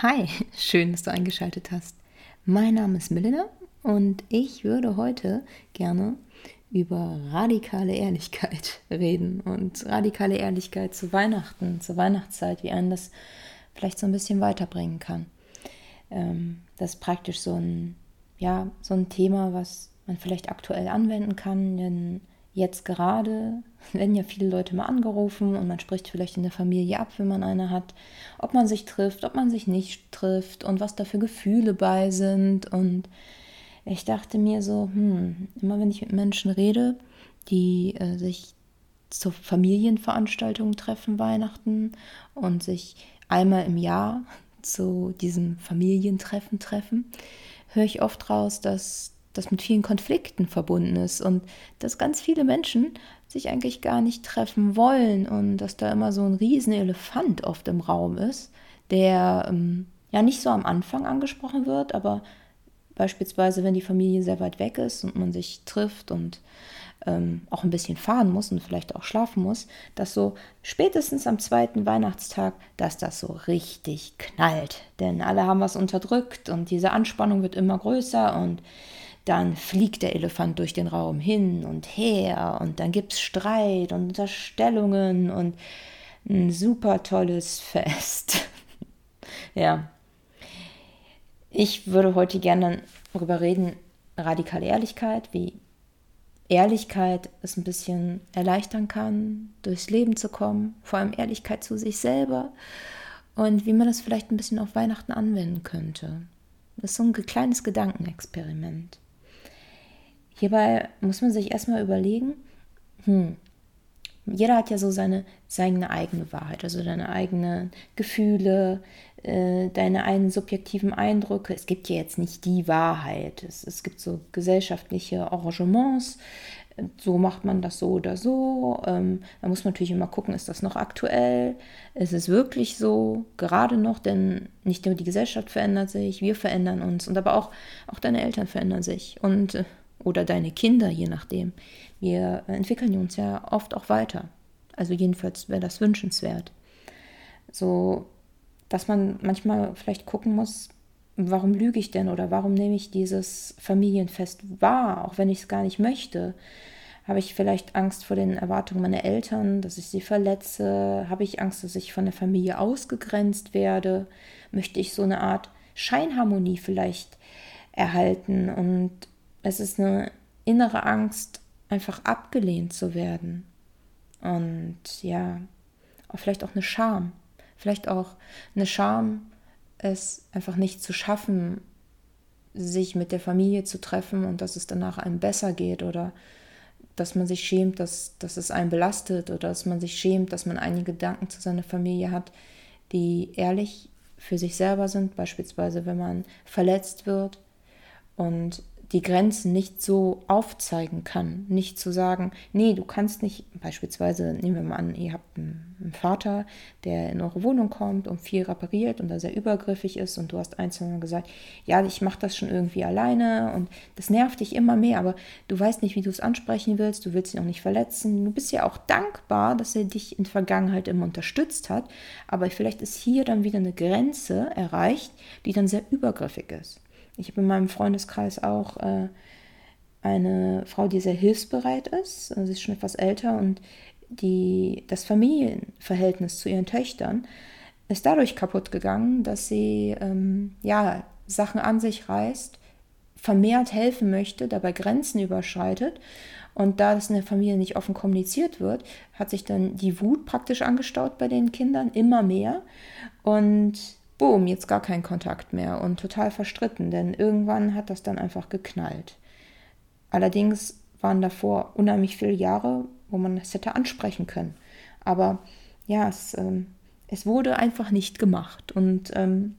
Hi, schön, dass du eingeschaltet hast. Mein Name ist Milena und ich würde heute gerne über radikale Ehrlichkeit reden und radikale Ehrlichkeit zu Weihnachten, zur Weihnachtszeit, wie einen das vielleicht so ein bisschen weiterbringen kann. Ähm, das ist praktisch so ein, ja, so ein Thema, was man vielleicht aktuell anwenden kann, denn jetzt gerade werden ja viele Leute mal angerufen und man spricht vielleicht in der Familie ab, wenn man eine hat, ob man sich trifft, ob man sich nicht trifft und was da für Gefühle bei sind. Und ich dachte mir so, hm, immer wenn ich mit Menschen rede, die äh, sich zur Familienveranstaltung treffen, Weihnachten und sich einmal im Jahr zu diesem Familientreffen treffen, höre ich oft raus, dass das mit vielen Konflikten verbunden ist und dass ganz viele Menschen sich eigentlich gar nicht treffen wollen und dass da immer so ein Riesenelefant oft im Raum ist, der ähm, ja nicht so am Anfang angesprochen wird, aber beispielsweise, wenn die Familie sehr weit weg ist und man sich trifft und ähm, auch ein bisschen fahren muss und vielleicht auch schlafen muss, dass so spätestens am zweiten Weihnachtstag, dass das so richtig knallt. Denn alle haben was unterdrückt und diese Anspannung wird immer größer und dann fliegt der Elefant durch den Raum hin und her und dann gibt es Streit und Unterstellungen und ein super tolles Fest. ja. Ich würde heute gerne darüber reden, radikale Ehrlichkeit, wie Ehrlichkeit es ein bisschen erleichtern kann, durchs Leben zu kommen, vor allem Ehrlichkeit zu sich selber und wie man das vielleicht ein bisschen auf Weihnachten anwenden könnte. Das ist so ein kleines Gedankenexperiment. Hierbei muss man sich erstmal überlegen, hm, jeder hat ja so seine, seine eigene Wahrheit, also deine eigenen Gefühle, äh, deine eigenen subjektiven Eindrücke. Es gibt ja jetzt nicht die Wahrheit. Es, es gibt so gesellschaftliche Arrangements. So macht man das so oder so. Ähm, da muss man natürlich immer gucken, ist das noch aktuell? Ist es wirklich so? Gerade noch, denn nicht nur die Gesellschaft verändert sich, wir verändern uns und aber auch, auch deine Eltern verändern sich. Und äh, oder deine Kinder, je nachdem. Wir entwickeln uns ja oft auch weiter. Also jedenfalls wäre das wünschenswert. So, dass man manchmal vielleicht gucken muss, warum lüge ich denn oder warum nehme ich dieses Familienfest wahr, auch wenn ich es gar nicht möchte. Habe ich vielleicht Angst vor den Erwartungen meiner Eltern, dass ich sie verletze? Habe ich Angst, dass ich von der Familie ausgegrenzt werde? Möchte ich so eine Art Scheinharmonie vielleicht erhalten? Und es ist eine innere Angst, einfach abgelehnt zu werden. Und ja, vielleicht auch eine Scham. Vielleicht auch eine Scham, es einfach nicht zu schaffen, sich mit der Familie zu treffen und dass es danach einem besser geht oder dass man sich schämt, dass, dass es einen belastet oder dass man sich schämt, dass man einige Gedanken zu seiner Familie hat, die ehrlich für sich selber sind, beispielsweise wenn man verletzt wird und die Grenzen nicht so aufzeigen kann. Nicht zu sagen, nee, du kannst nicht, beispielsweise nehmen wir mal an, ihr habt einen Vater, der in eure Wohnung kommt und viel repariert und da sehr übergriffig ist und du hast ein, zwei Mal gesagt, ja, ich mache das schon irgendwie alleine und das nervt dich immer mehr, aber du weißt nicht, wie du es ansprechen willst, du willst ihn auch nicht verletzen. Du bist ja auch dankbar, dass er dich in Vergangenheit immer unterstützt hat, aber vielleicht ist hier dann wieder eine Grenze erreicht, die dann sehr übergriffig ist. Ich habe in meinem Freundeskreis auch äh, eine Frau, die sehr hilfsbereit ist. Also sie ist schon etwas älter und die, das Familienverhältnis zu ihren Töchtern ist dadurch kaputt gegangen, dass sie ähm, ja, Sachen an sich reißt, vermehrt helfen möchte, dabei Grenzen überschreitet. Und da das in der Familie nicht offen kommuniziert wird, hat sich dann die Wut praktisch angestaut bei den Kindern immer mehr. Und boom, jetzt gar kein Kontakt mehr und total verstritten, denn irgendwann hat das dann einfach geknallt. Allerdings waren davor unheimlich viele Jahre, wo man das hätte ansprechen können. Aber ja, es, ähm, es wurde einfach nicht gemacht. Und ähm,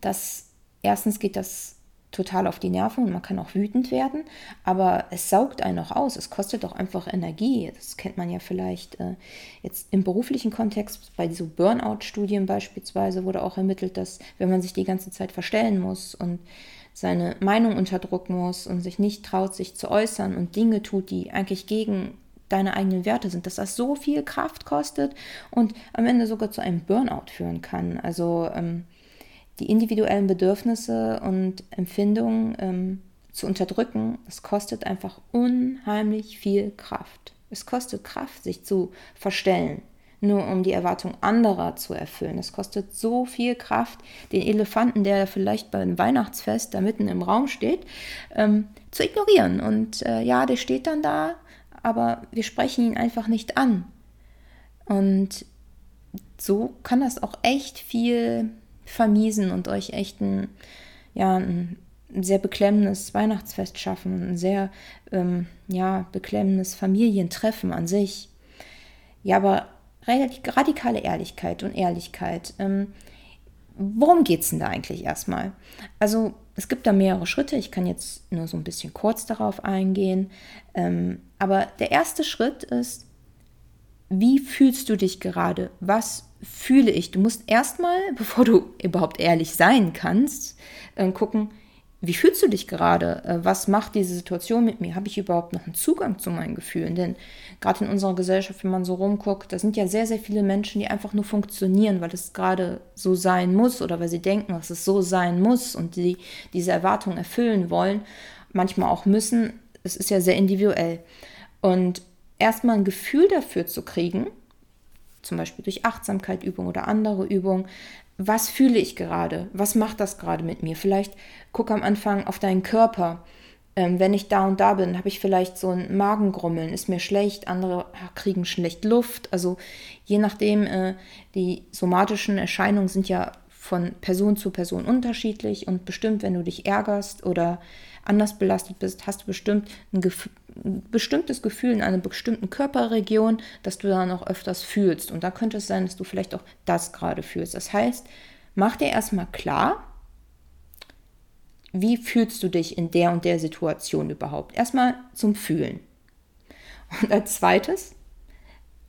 das erstens geht das total auf die Nerven und man kann auch wütend werden, aber es saugt einen auch aus. Es kostet auch einfach Energie. Das kennt man ja vielleicht äh, jetzt im beruflichen Kontext. Bei so Burnout-Studien beispielsweise wurde auch ermittelt, dass wenn man sich die ganze Zeit verstellen muss und seine Meinung unterdrücken muss und sich nicht traut, sich zu äußern und Dinge tut, die eigentlich gegen deine eigenen Werte sind, dass das so viel Kraft kostet und am Ende sogar zu einem Burnout führen kann. Also ähm, die individuellen Bedürfnisse und Empfindungen ähm, zu unterdrücken, es kostet einfach unheimlich viel Kraft. Es kostet Kraft, sich zu verstellen, nur um die Erwartung anderer zu erfüllen. Es kostet so viel Kraft, den Elefanten, der vielleicht beim Weihnachtsfest da mitten im Raum steht, ähm, zu ignorieren. Und äh, ja, der steht dann da, aber wir sprechen ihn einfach nicht an. Und so kann das auch echt viel vermiesen und euch echt ein, ja, ein sehr beklemmendes Weihnachtsfest schaffen, ein sehr ähm, ja, beklemmendes Familientreffen an sich. Ja, aber radikale Ehrlichkeit und Ehrlichkeit. Ähm, worum geht es denn da eigentlich erstmal? Also es gibt da mehrere Schritte. Ich kann jetzt nur so ein bisschen kurz darauf eingehen. Ähm, aber der erste Schritt ist, wie fühlst du dich gerade? Was fühle ich? Du musst erstmal, bevor du überhaupt ehrlich sein kannst, äh, gucken, wie fühlst du dich gerade? Äh, was macht diese Situation mit mir? Habe ich überhaupt noch einen Zugang zu meinen Gefühlen? Denn gerade in unserer Gesellschaft, wenn man so rumguckt, da sind ja sehr, sehr viele Menschen, die einfach nur funktionieren, weil es gerade so sein muss oder weil sie denken, dass es so sein muss und die diese Erwartungen erfüllen wollen, manchmal auch müssen. Es ist ja sehr individuell. Und erstmal ein Gefühl dafür zu kriegen, zum Beispiel durch Achtsamkeit, Übung oder andere Übungen, was fühle ich gerade? Was macht das gerade mit mir? Vielleicht guck am Anfang auf deinen Körper. Ähm, wenn ich da und da bin, habe ich vielleicht so ein Magengrummeln, ist mir schlecht, andere kriegen schlecht Luft. Also je nachdem, äh, die somatischen Erscheinungen sind ja von Person zu Person unterschiedlich und bestimmt, wenn du dich ärgerst oder anders belastet bist, hast du bestimmt ein, Gef bestimmtes Gefühl in einer bestimmten Körperregion, das du dann auch öfters fühlst. Und da könnte es sein, dass du vielleicht auch das gerade fühlst. Das heißt, mach dir erstmal klar, wie fühlst du dich in der und der Situation überhaupt? Erstmal zum Fühlen. Und als zweites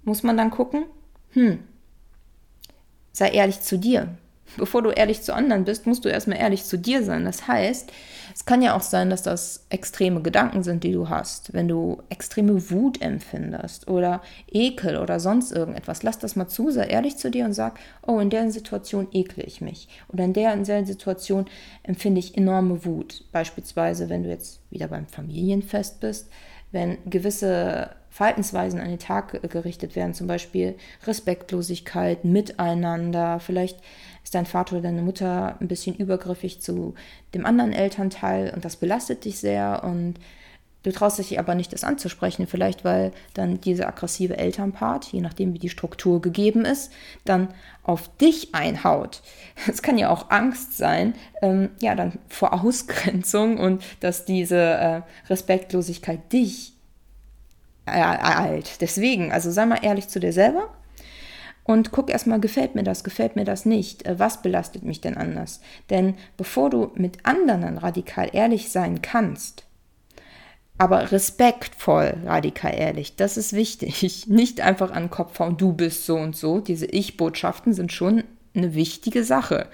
muss man dann gucken, hm, sei ehrlich zu dir bevor du ehrlich zu anderen bist, musst du erstmal ehrlich zu dir sein. Das heißt, es kann ja auch sein, dass das extreme Gedanken sind, die du hast. Wenn du extreme Wut empfindest oder Ekel oder sonst irgendetwas, lass das mal zu, sei ehrlich zu dir und sag, oh, in der Situation ekle ich mich. Oder in der, in der Situation empfinde ich enorme Wut. Beispielsweise, wenn du jetzt wieder beim Familienfest bist, wenn gewisse Verhaltensweisen an den Tag gerichtet werden, zum Beispiel Respektlosigkeit, Miteinander, vielleicht ist dein Vater oder deine Mutter ein bisschen übergriffig zu dem anderen Elternteil und das belastet dich sehr und du traust dich aber nicht, das anzusprechen, vielleicht weil dann dieser aggressive Elternpart, je nachdem wie die Struktur gegeben ist, dann auf dich einhaut. Es kann ja auch Angst sein, ähm, ja, dann vor Ausgrenzung und dass diese äh, Respektlosigkeit dich ereilt. Deswegen, also sei mal ehrlich zu dir selber und guck erstmal, gefällt mir das, gefällt mir das nicht, äh, was belastet mich denn anders? Denn bevor du mit anderen radikal ehrlich sein kannst, aber respektvoll radikal ehrlich, das ist wichtig. Nicht einfach an den Kopf hauen, du bist so und so. Diese Ich-Botschaften sind schon eine wichtige Sache.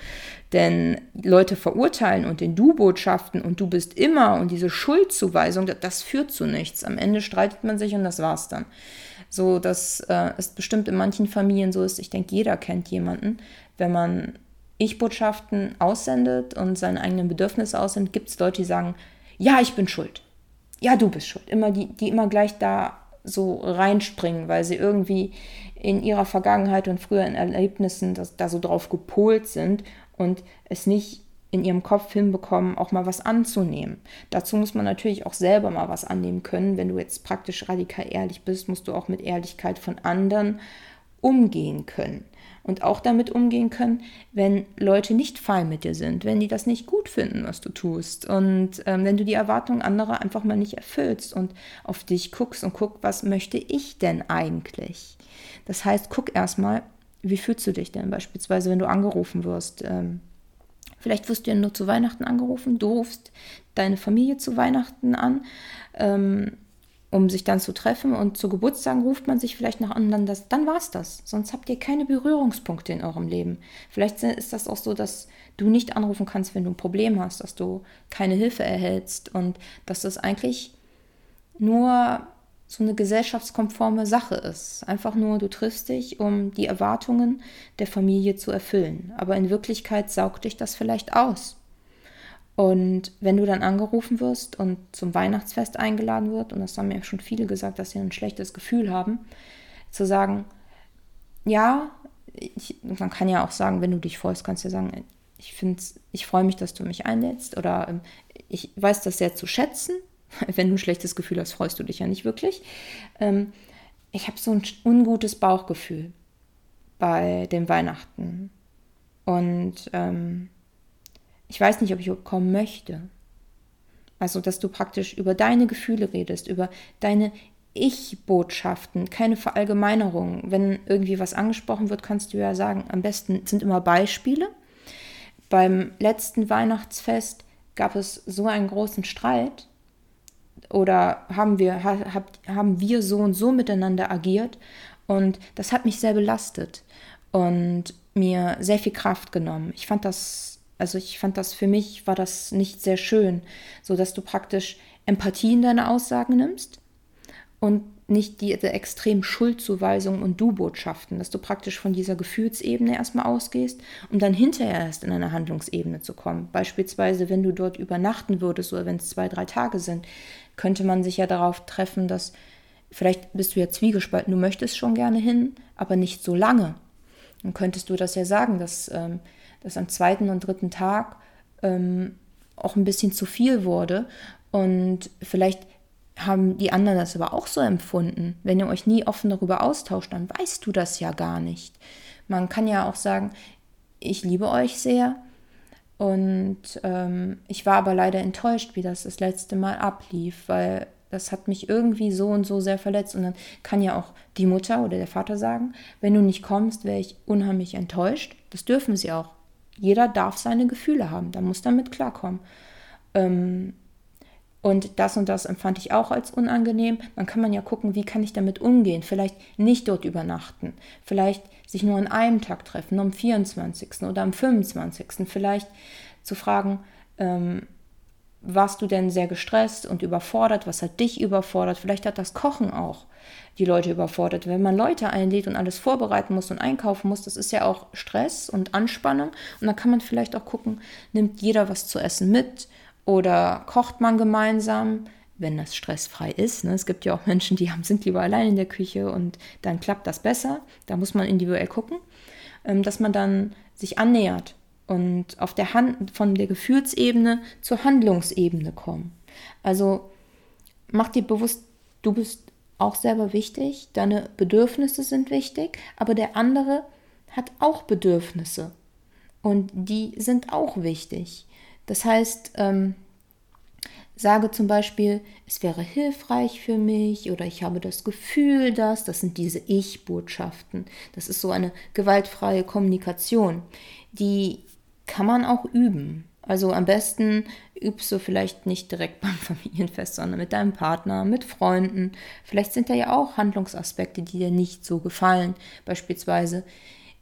Denn Leute verurteilen und den Du-Botschaften und du bist immer und diese Schuldzuweisung, das, das führt zu nichts. Am Ende streitet man sich und das war's dann. So, dass äh, es bestimmt in manchen Familien so ist, ich denke, jeder kennt jemanden, wenn man Ich-Botschaften aussendet und seine eigenen Bedürfnisse aussendet, gibt es Leute, die sagen, ja, ich bin schuld. Ja, du bist schuld. Immer die, die immer gleich da so reinspringen, weil sie irgendwie in ihrer Vergangenheit und früheren Erlebnissen das, da so drauf gepolt sind und es nicht in ihrem Kopf hinbekommen, auch mal was anzunehmen. Dazu muss man natürlich auch selber mal was annehmen können. Wenn du jetzt praktisch radikal ehrlich bist, musst du auch mit Ehrlichkeit von anderen umgehen können. Und auch damit umgehen können, wenn Leute nicht fein mit dir sind, wenn die das nicht gut finden, was du tust. Und ähm, wenn du die Erwartungen anderer einfach mal nicht erfüllst und auf dich guckst und guck, was möchte ich denn eigentlich? Das heißt, guck erstmal, wie fühlst du dich denn beispielsweise, wenn du angerufen wirst? Ähm, Vielleicht wirst du ja nur zu Weihnachten angerufen, du rufst deine Familie zu Weihnachten an, ähm, um sich dann zu treffen und zu Geburtstagen ruft man sich vielleicht noch an, das, dann war es das. Sonst habt ihr keine Berührungspunkte in eurem Leben. Vielleicht ist das auch so, dass du nicht anrufen kannst, wenn du ein Problem hast, dass du keine Hilfe erhältst und dass das eigentlich nur so eine gesellschaftskonforme Sache ist. Einfach nur, du triffst dich, um die Erwartungen der Familie zu erfüllen. Aber in Wirklichkeit saugt dich das vielleicht aus. Und wenn du dann angerufen wirst und zum Weihnachtsfest eingeladen wird, und das haben mir schon viele gesagt, dass sie ein schlechtes Gefühl haben, zu sagen, ja, ich, man kann ja auch sagen, wenn du dich freust, kannst du ja sagen, ich ich freue mich, dass du mich einlädst oder ähm, ich weiß das sehr zu schätzen. Wenn du ein schlechtes Gefühl hast, freust du dich ja nicht wirklich. Ähm, ich habe so ein ungutes Bauchgefühl bei den Weihnachten. Und ähm, weiß nicht, ob ich kommen möchte. Also, dass du praktisch über deine Gefühle redest, über deine Ich-Botschaften, keine Verallgemeinerung. Wenn irgendwie was angesprochen wird, kannst du ja sagen, am besten sind immer Beispiele. Beim letzten Weihnachtsfest gab es so einen großen Streit oder haben wir, hab, haben wir so und so miteinander agiert und das hat mich sehr belastet und mir sehr viel Kraft genommen. Ich fand das also ich fand das für mich war das nicht sehr schön, so dass du praktisch Empathie in deine Aussagen nimmst und nicht diese extrem Schuldzuweisungen und Du-Botschaften, dass du praktisch von dieser Gefühlsebene erstmal ausgehst, um dann hinterher erst in eine Handlungsebene zu kommen. Beispielsweise, wenn du dort übernachten würdest oder wenn es zwei, drei Tage sind, könnte man sich ja darauf treffen, dass vielleicht bist du ja zwiegespalten, du möchtest schon gerne hin, aber nicht so lange. Dann könntest du das ja sagen, dass ähm, dass am zweiten und dritten Tag ähm, auch ein bisschen zu viel wurde. Und vielleicht haben die anderen das aber auch so empfunden. Wenn ihr euch nie offen darüber austauscht, dann weißt du das ja gar nicht. Man kann ja auch sagen, ich liebe euch sehr und ähm, ich war aber leider enttäuscht, wie das das letzte Mal ablief, weil das hat mich irgendwie so und so sehr verletzt. Und dann kann ja auch die Mutter oder der Vater sagen, wenn du nicht kommst, wäre ich unheimlich enttäuscht. Das dürfen sie auch. Jeder darf seine Gefühle haben, da muss damit klarkommen. Ähm, und das und das empfand ich auch als unangenehm. Dann kann man ja gucken, wie kann ich damit umgehen. Vielleicht nicht dort übernachten. Vielleicht sich nur an einem Tag treffen, nur am 24. oder am 25. Vielleicht zu fragen, ähm, warst du denn sehr gestresst und überfordert? Was hat dich überfordert? Vielleicht hat das Kochen auch die Leute überfordert. Wenn man Leute einlädt und alles vorbereiten muss und einkaufen muss, das ist ja auch Stress und Anspannung. Und dann kann man vielleicht auch gucken, nimmt jeder was zu essen mit oder kocht man gemeinsam, wenn das stressfrei ist. Ne? Es gibt ja auch Menschen, die haben, sind lieber allein in der Küche und dann klappt das besser. Da muss man individuell gucken, ähm, dass man dann sich annähert und auf der Hand von der Gefühlsebene zur Handlungsebene kommen. Also mach dir bewusst, du bist auch selber wichtig, deine Bedürfnisse sind wichtig, aber der andere hat auch Bedürfnisse und die sind auch wichtig. Das heißt, ähm, sage zum Beispiel, es wäre hilfreich für mich oder ich habe das Gefühl, dass, das sind diese Ich-Botschaften. Das ist so eine gewaltfreie Kommunikation. Die kann man auch üben. Also am besten übst du vielleicht nicht direkt beim Familienfest, sondern mit deinem Partner, mit Freunden. Vielleicht sind da ja auch Handlungsaspekte, die dir nicht so gefallen. Beispielsweise,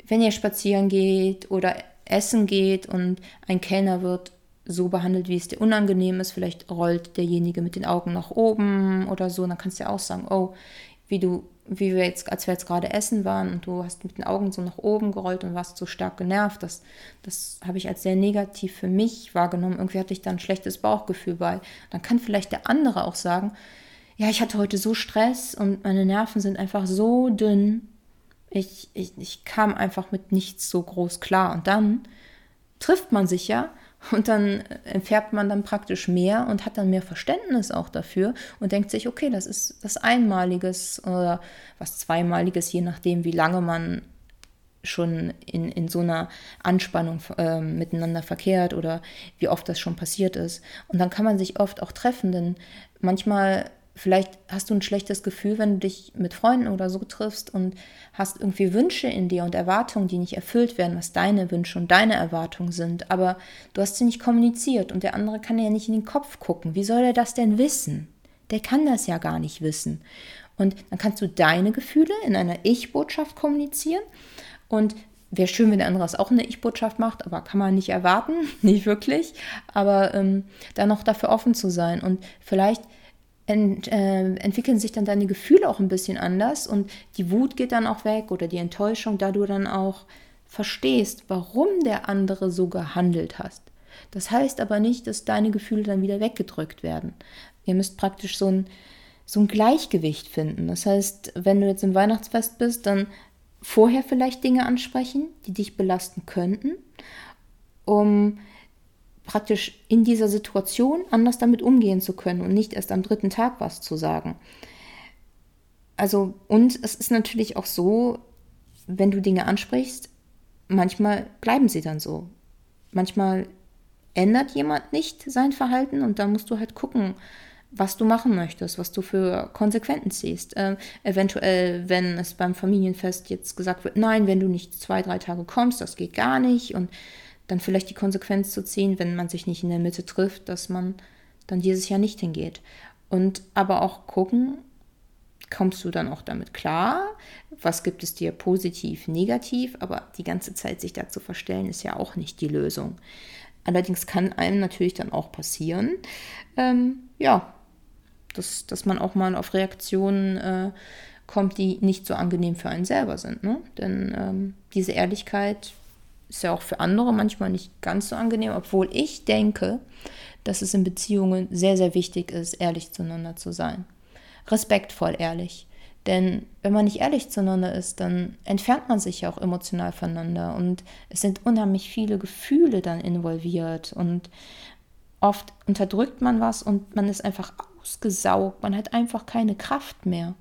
wenn ihr spazieren geht oder essen geht und ein Kellner wird so behandelt, wie es dir unangenehm ist, vielleicht rollt derjenige mit den Augen nach oben oder so, dann kannst du ja auch sagen, oh, wie du wie wir jetzt, als wir jetzt gerade essen waren und du hast mit den Augen so nach oben gerollt und warst so stark genervt, das, das habe ich als sehr negativ für mich wahrgenommen. Irgendwie hatte ich da ein schlechtes Bauchgefühl bei. Dann kann vielleicht der andere auch sagen, ja, ich hatte heute so Stress und meine Nerven sind einfach so dünn. Ich, ich, ich kam einfach mit nichts so groß klar. Und dann trifft man sich ja und dann entfärbt man dann praktisch mehr und hat dann mehr Verständnis auch dafür und denkt sich, okay, das ist das Einmaliges oder was Zweimaliges, je nachdem, wie lange man schon in, in so einer Anspannung äh, miteinander verkehrt oder wie oft das schon passiert ist. Und dann kann man sich oft auch treffen, denn manchmal Vielleicht hast du ein schlechtes Gefühl, wenn du dich mit Freunden oder so triffst und hast irgendwie Wünsche in dir und Erwartungen, die nicht erfüllt werden, was deine Wünsche und deine Erwartungen sind. Aber du hast sie nicht kommuniziert und der andere kann ja nicht in den Kopf gucken. Wie soll er das denn wissen? Der kann das ja gar nicht wissen. Und dann kannst du deine Gefühle in einer Ich-Botschaft kommunizieren. Und wäre schön, wenn der andere es auch eine Ich-Botschaft macht, aber kann man nicht erwarten, nicht wirklich. Aber ähm, dann noch dafür offen zu sein und vielleicht ent, äh, entwickeln sich dann deine Gefühle auch ein bisschen anders und die Wut geht dann auch weg oder die Enttäuschung, da du dann auch verstehst, warum der andere so gehandelt hast. Das heißt aber nicht, dass deine Gefühle dann wieder weggedrückt werden. Ihr müsst praktisch so ein, so ein Gleichgewicht finden. Das heißt, wenn du jetzt im Weihnachtsfest bist, dann vorher vielleicht Dinge ansprechen, die dich belasten könnten, um praktisch in dieser Situation anders damit umgehen zu können und nicht erst am dritten Tag was zu sagen. Also, und es ist natürlich auch so, wenn du Dinge ansprichst, manchmal bleiben sie dann so. Manchmal ändert jemand nicht sein Verhalten und dann musst du halt gucken, was du machen möchtest, was du für Konsequenzen ziehst. Äh, eventuell, wenn es beim Familienfest jetzt gesagt wird, nein, wenn du nicht zwei, drei Tage kommst, das geht gar nicht und dann vielleicht die Konsequenz zu ziehen, wenn man sich nicht in der Mitte trifft, dass man dann dieses Jahr nicht hingeht. Und aber auch gucken, kommst du dann auch damit klar? Was gibt es dir positiv, negativ? Aber die ganze Zeit sich dazu verstellen, ist ja auch nicht die Lösung. Allerdings kann einem natürlich dann auch passieren, ähm, ja, dass, dass man auch mal auf Reaktionen äh, kommt, die nicht so angenehm für einen selber sind. Ne? Denn ähm, diese Ehrlichkeit ist ja auch für andere manchmal nicht ganz so angenehm, obwohl ich denke, dass es in Beziehungen sehr, sehr wichtig ist, ehrlich zueinander zu sein. Respektvoll ehrlich. Denn wenn man nicht ehrlich zueinander ist, dann entfernt man sich ja auch emotional voneinander und es sind unheimlich viele Gefühle dann involviert und oft unterdrückt man was und man ist einfach ausgesaugt, man hat einfach keine Kraft mehr.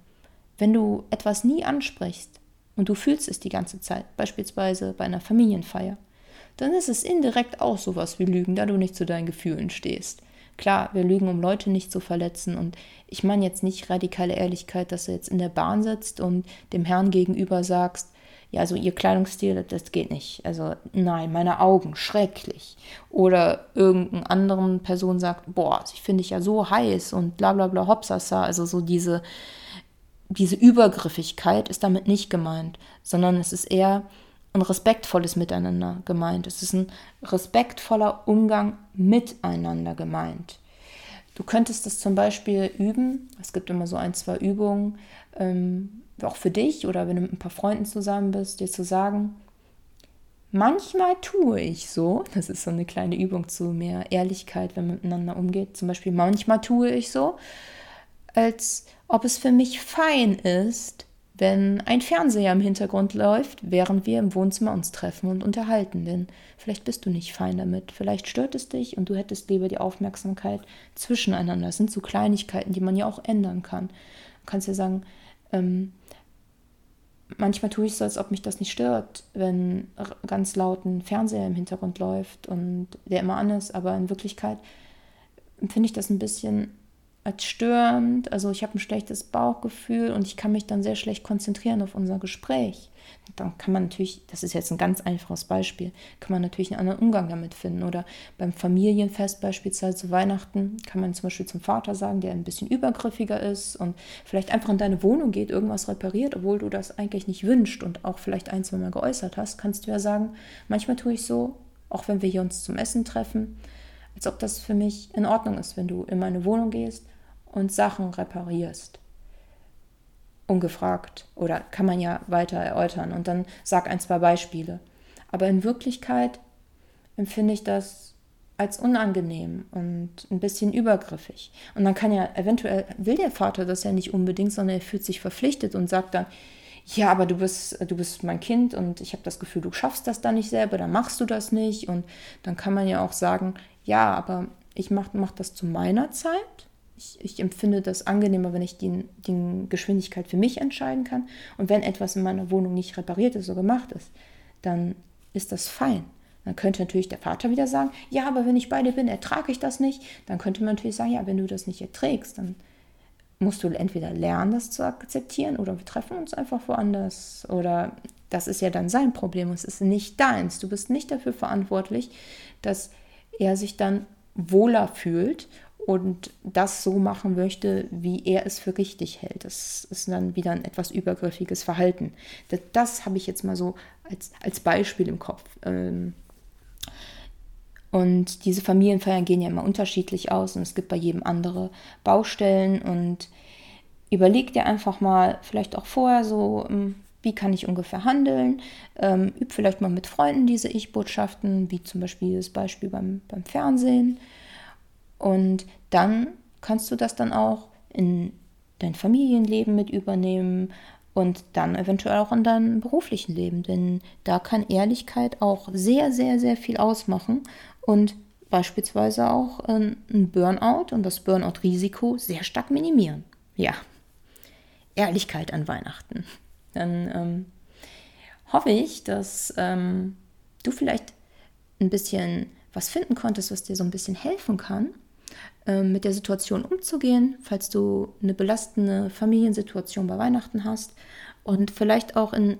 Wenn du etwas nie ansprichst, und du fühlst es die ganze Zeit, beispielsweise bei einer Familienfeier, dann ist es indirekt auch sowas wie Lügen, da du nicht zu deinen Gefühlen stehst. Klar, wir lügen, um Leute nicht zu verletzen. Und ich meine jetzt nicht radikale Ehrlichkeit, dass du jetzt in der Bahn sitzt und dem Herrn gegenüber sagst, ja, also ihr Kleidungsstil, das geht nicht. Also nein, meine Augen, schrecklich. Oder irgendeine andere Person sagt, boah, ich finde dich ja so heiß und bla bla bla hopsasa. Also so diese, diese Übergriffigkeit ist damit nicht gemeint, sondern es ist eher ein respektvolles Miteinander gemeint. Es ist ein respektvoller Umgang miteinander gemeint. Du könntest das zum Beispiel üben. Es gibt immer so ein, zwei Übungen, ähm, auch für dich oder wenn du mit ein paar Freunden zusammen bist, dir zu sagen, manchmal tue ich so, das ist so eine kleine Übung zu mehr Ehrlichkeit, wenn man miteinander umgeht. Zum Beispiel, manchmal tue ich so, als ob es für mich fein ist, wenn ein Fernseher im Hintergrund läuft, während wir im Wohnzimmer uns treffen und unterhalten. Denn vielleicht bist du nicht fein damit, vielleicht stört es dich und du hättest lieber die Aufmerksamkeit zwischeneinander. Das sind so Kleinigkeiten, die man ja auch ändern kann. Du kannst ja sagen, ähm, manchmal tue ich so, als ob mich das nicht stört, wenn ganz laut ein Fernseher im Hintergrund läuft und der immer an ist, aber in Wirklichkeit finde ich das ein bisschen als störend. Also ich habe ein schlechtes Bauchgefühl und ich kann mich dann sehr schlecht konzentrieren auf unser Gespräch. Dann kann man natürlich, das ist jetzt ein ganz einfaches Beispiel, kann man natürlich einen anderen Umgang damit finden. Oder beim Familienfest beispielsweise zu Weihnachten kann man zum Beispiel zum Vater sagen, der ein bisschen übergriffiger ist und vielleicht einfach in deine Wohnung geht, irgendwas repariert, obwohl du das eigentlich nicht wünschst und auch vielleicht ein, zwei Mal geäußert hast, kannst du ja sagen, manchmal tue ich so, auch wenn wir hier uns zum Essen treffen, als ob das für mich in Ordnung ist, wenn du in meine Wohnung gehst und Sachen reparierst. Ungefragt. Oder kann man ja weiter erläutern und dann sag ein, zwei Beispiele. Aber in Wirklichkeit empfinde ich das als unangenehm und ein bisschen übergriffig. Und dann kann ja eventuell, will der Vater das ja nicht unbedingt, sondern er fühlt sich verpflichtet und sagt dann, ja, aber du bist, du bist mein Kind und ich habe das Gefühl, du schaffst das dann nicht selber, dann machst du das nicht. Und dann kann man ja auch sagen, ja, aber ich mache mach das zu meiner Zeit ich, ich, empfinde das angenehmer, wenn ich die, die Geschwindigkeit für mich entscheiden kann. Und wenn etwas in meiner Wohnung nicht repariert ist oder gemacht ist, dann ist das fein. Dann könnte natürlich der Vater wieder sagen, ja, aber wenn ich bei dir bin, ertrage ich das nicht. Dann könnte man natürlich sagen, ja, wenn du das nicht erträgst, dann musst du entweder lernen, das zu akzeptieren oder wir treffen uns einfach woanders. Oder das ist ja dann sein Problem, es ist nicht deins. Du bist nicht dafür verantwortlich, dass er sich dann wohler fühlt und das so machen möchte, wie er es für richtig hält. Das ist dann wieder ein etwas übergriffiges Verhalten. Das, das habe ich jetzt mal so als, als Beispiel im Kopf. Ähm, Und diese Familienfeiern gehen ja immer unterschiedlich aus und es gibt bei jedem andere Baustellen und überleg dir einfach mal, vielleicht auch vorher so, hm, wie kann ich ungefähr handeln? Ähm, üb vielleicht mal mit Freunden diese Ich-Botschaften, wie zum Beispiel das Beispiel beim, beim Fernsehen. Und dann kannst du das dann auch in dein Familienleben mit übernehmen und dann eventuell auch in deinem beruflichen Leben. Denn da kann Ehrlichkeit auch sehr, sehr, sehr viel ausmachen und beispielsweise auch ein Burnout und das Burnout-Risiko sehr stark minimieren. Ja, Ehrlichkeit an Weihnachten. Dann ähm, hoffe ich, dass ähm, du vielleicht ein bisschen was finden konntest, was dir so ein bisschen helfen kann, mit der Situation umzugehen, falls du eine belastende Familiensituation bei Weihnachten hast und vielleicht auch in,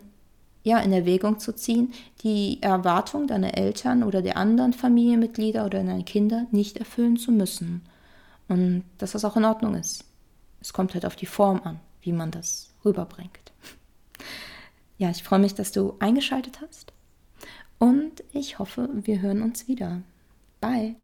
ja, in Erwägung zu ziehen, die Erwartung deiner Eltern oder der anderen Familienmitglieder oder deiner Kinder nicht erfüllen zu müssen. Und dass das auch in Ordnung ist. Es kommt halt auf die Form an, wie man das rüberbringt. Ja, ich freue mich, dass du eingeschaltet hast und ich hoffe, wir hören uns wieder. Bye.